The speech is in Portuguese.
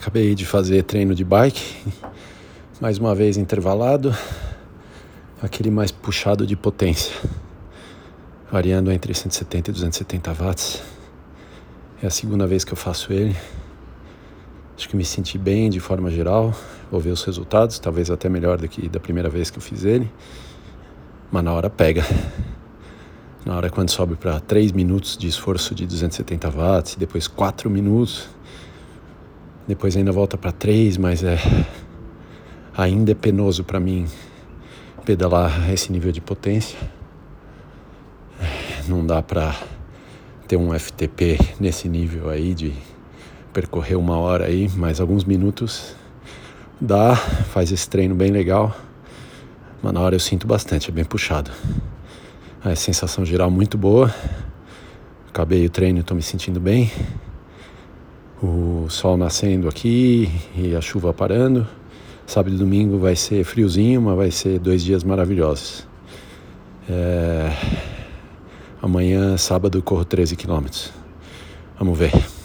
Acabei de fazer treino de bike, mais uma vez intervalado, aquele mais puxado de potência, variando entre 170 e 270 watts. É a segunda vez que eu faço ele. Acho que me senti bem de forma geral. Vou ver os resultados, talvez até melhor do que da primeira vez que eu fiz ele. Mas na hora pega. Na hora quando sobe para 3 minutos de esforço de 270 watts, depois 4 minutos, depois ainda volta para 3, mas é ainda é penoso para mim pedalar esse nível de potência. Não dá para ter um FTP nesse nível aí de percorrer uma hora aí, mais alguns minutos dá, faz esse treino bem legal, mas na hora eu sinto bastante, é bem puxado. A sensação geral muito boa. Acabei o treino, estou me sentindo bem. O sol nascendo aqui e a chuva parando. Sábado e domingo vai ser friozinho, mas vai ser dois dias maravilhosos. É... Amanhã, sábado, corro 13 quilômetros. Vamos ver.